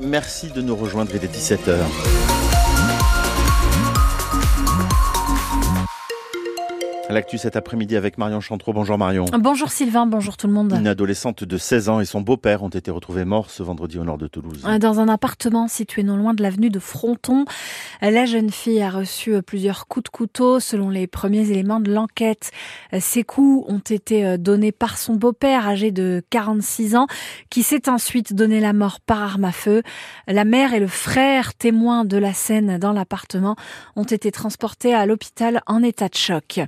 Merci de nous rejoindre, il est 17h. L'actu cet après-midi avec Marion Chantreau. Bonjour Marion. Bonjour Sylvain, bonjour tout le monde. Une adolescente de 16 ans et son beau-père ont été retrouvés morts ce vendredi au nord de Toulouse. Dans un appartement situé non loin de l'avenue de Fronton, la jeune fille a reçu plusieurs coups de couteau selon les premiers éléments de l'enquête. Ces coups ont été donnés par son beau-père âgé de 46 ans qui s'est ensuite donné la mort par arme à feu. La mère et le frère témoins de la scène dans l'appartement ont été transportés à l'hôpital en état de choc.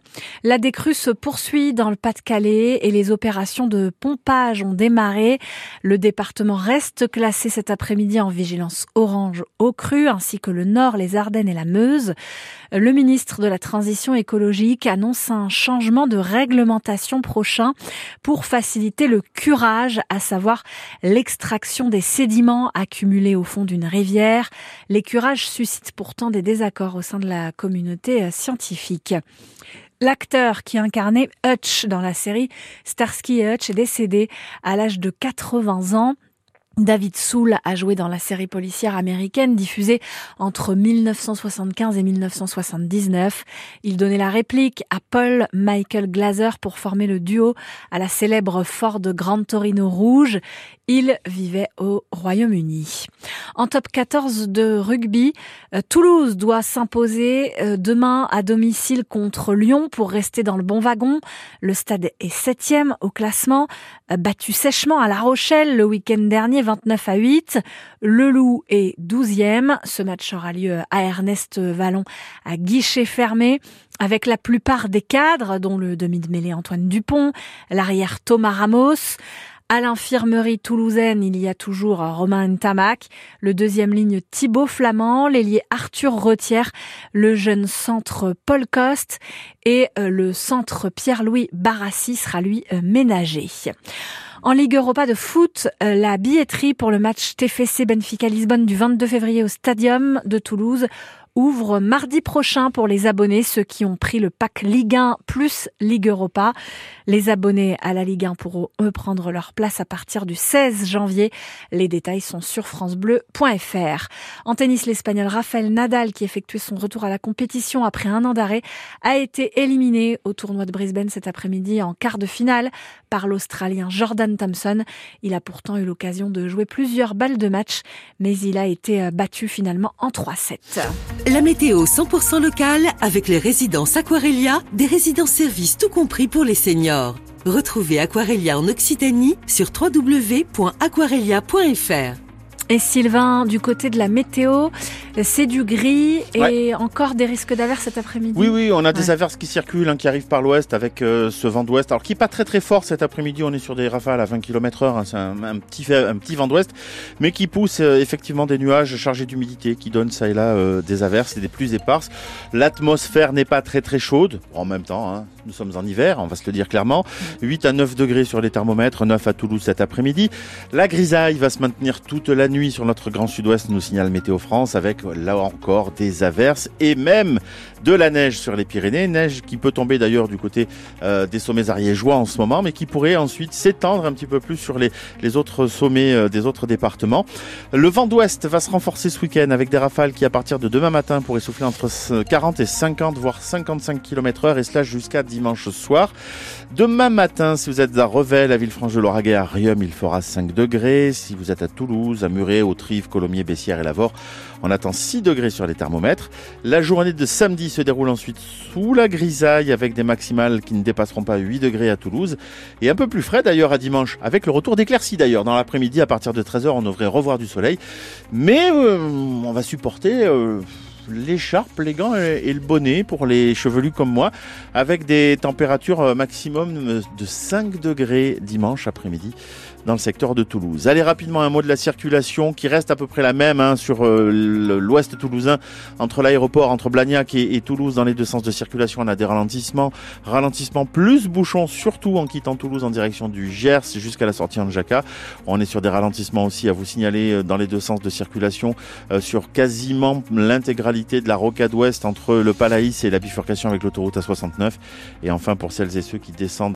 La décrue se poursuit dans le Pas-de-Calais et les opérations de pompage ont démarré. Le département reste classé cet après-midi en vigilance orange au cru, ainsi que le Nord, les Ardennes et la Meuse. Le ministre de la Transition écologique annonce un changement de réglementation prochain pour faciliter le curage, à savoir l'extraction des sédiments accumulés au fond d'une rivière. Les curages suscitent pourtant des désaccords au sein de la communauté scientifique. L'acteur qui incarnait Hutch dans la série Starsky et Hutch est décédé à l'âge de 80 ans. David Soul a joué dans la série policière américaine diffusée entre 1975 et 1979. Il donnait la réplique à Paul Michael Glaser pour former le duo à la célèbre Ford Grand Torino Rouge. Il vivait au Royaume-Uni. En top 14 de rugby, Toulouse doit s'imposer demain à domicile contre Lyon pour rester dans le bon wagon. Le stade est septième au classement, battu sèchement à La Rochelle le week-end dernier 29 à 8. Le Loup est 12e. Ce match aura lieu à Ernest Vallon à guichet fermé avec la plupart des cadres, dont le demi de mêlée Antoine Dupont, l'arrière Thomas Ramos. À l'infirmerie toulousaine, il y a toujours Romain Ntamak, le deuxième ligne Thibaut Flamand, l'ailier Arthur Retière, le jeune centre Paul Coste et le centre Pierre-Louis Barassi sera lui ménagé. En Ligue Europa de foot, la billetterie pour le match TFC Benfica Lisbonne du 22 février au Stadium de Toulouse ouvre mardi prochain pour les abonnés, ceux qui ont pris le pack Ligue 1 plus Ligue Europa. Les abonnés à la Ligue 1 pourront eux prendre leur place à partir du 16 janvier. Les détails sont sur francebleu.fr. En tennis, l'Espagnol Rafael Nadal, qui effectuait son retour à la compétition après un an d'arrêt, a été éliminé au tournoi de Brisbane cet après-midi en quart de finale par l'Australien Jordan Thompson. Il a pourtant eu l'occasion de jouer plusieurs balles de match, mais il a été battu finalement en 3-7. La météo 100% locale avec les résidences Aquarelia, des résidences services tout compris pour les seniors. Retrouvez Aquarelia en Occitanie sur www.aquarelia.fr. Et Sylvain, du côté de la météo, c'est du gris et ouais. encore des risques d'averses cet après-midi. Oui, oui, on a des ouais. averses qui circulent, hein, qui arrivent par l'ouest avec euh, ce vent d'ouest. Alors qui est pas très très fort cet après-midi, on est sur des rafales à 20 km heure, hein, c'est un, un, petit, un petit vent d'ouest, mais qui pousse euh, effectivement des nuages chargés d'humidité, qui donnent ça et là euh, des averses et des pluies éparses. L'atmosphère n'est pas très très chaude, en même temps, hein, nous sommes en hiver, on va se le dire clairement. 8 à 9 degrés sur les thermomètres, 9 à Toulouse cet après-midi. La grisaille va se maintenir toute la nuit sur notre grand sud-ouest, nous signale Météo France, avec là encore des averses et même de la neige sur les Pyrénées, neige qui peut tomber d'ailleurs du côté euh, des sommets ariégeois en ce moment, mais qui pourrait ensuite s'étendre un petit peu plus sur les, autres sommets euh, des autres départements. Le vent d'ouest va se renforcer ce week-end avec des rafales qui à partir de demain matin pourraient souffler entre 40 et 50 voire 55 km heure et cela jusqu'à dimanche soir. Demain matin, si vous êtes à Revel, à Villefranche-de-Lauragais, à Riom, il fera 5 degrés. Si vous êtes à Toulouse, à Muret, au Trives, Colomiers, Bessières et Lavore, on attend 6 degrés sur les thermomètres. La journée de samedi se déroule ensuite sous la grisaille avec des maximales qui ne dépasseront pas 8 degrés à Toulouse et un peu plus frais d'ailleurs à dimanche avec le retour d'éclaircies d'ailleurs. Dans l'après-midi à partir de 13h on devrait revoir du soleil mais euh, on va supporter... Euh l'écharpe, les gants et le bonnet pour les chevelus comme moi, avec des températures maximum de 5 degrés dimanche après-midi dans le secteur de Toulouse. Allez rapidement un mot de la circulation qui reste à peu près la même hein, sur euh, l'ouest toulousain entre l'aéroport entre Blagnac et, Toulouse dans les deux sens de circulation on a des ralentissements ralentissements plus bouchons surtout en quittant Toulouse en direction du Gers jusqu'à la sortie en Jaca on est sur des ralentissements aussi à vous signaler dans les deux sens de circulation euh, sur quasiment l'intégralité de la rocade ouest entre le Palaïs et la bifurcation avec l'autoroute A69 et enfin pour celles et ceux qui descendent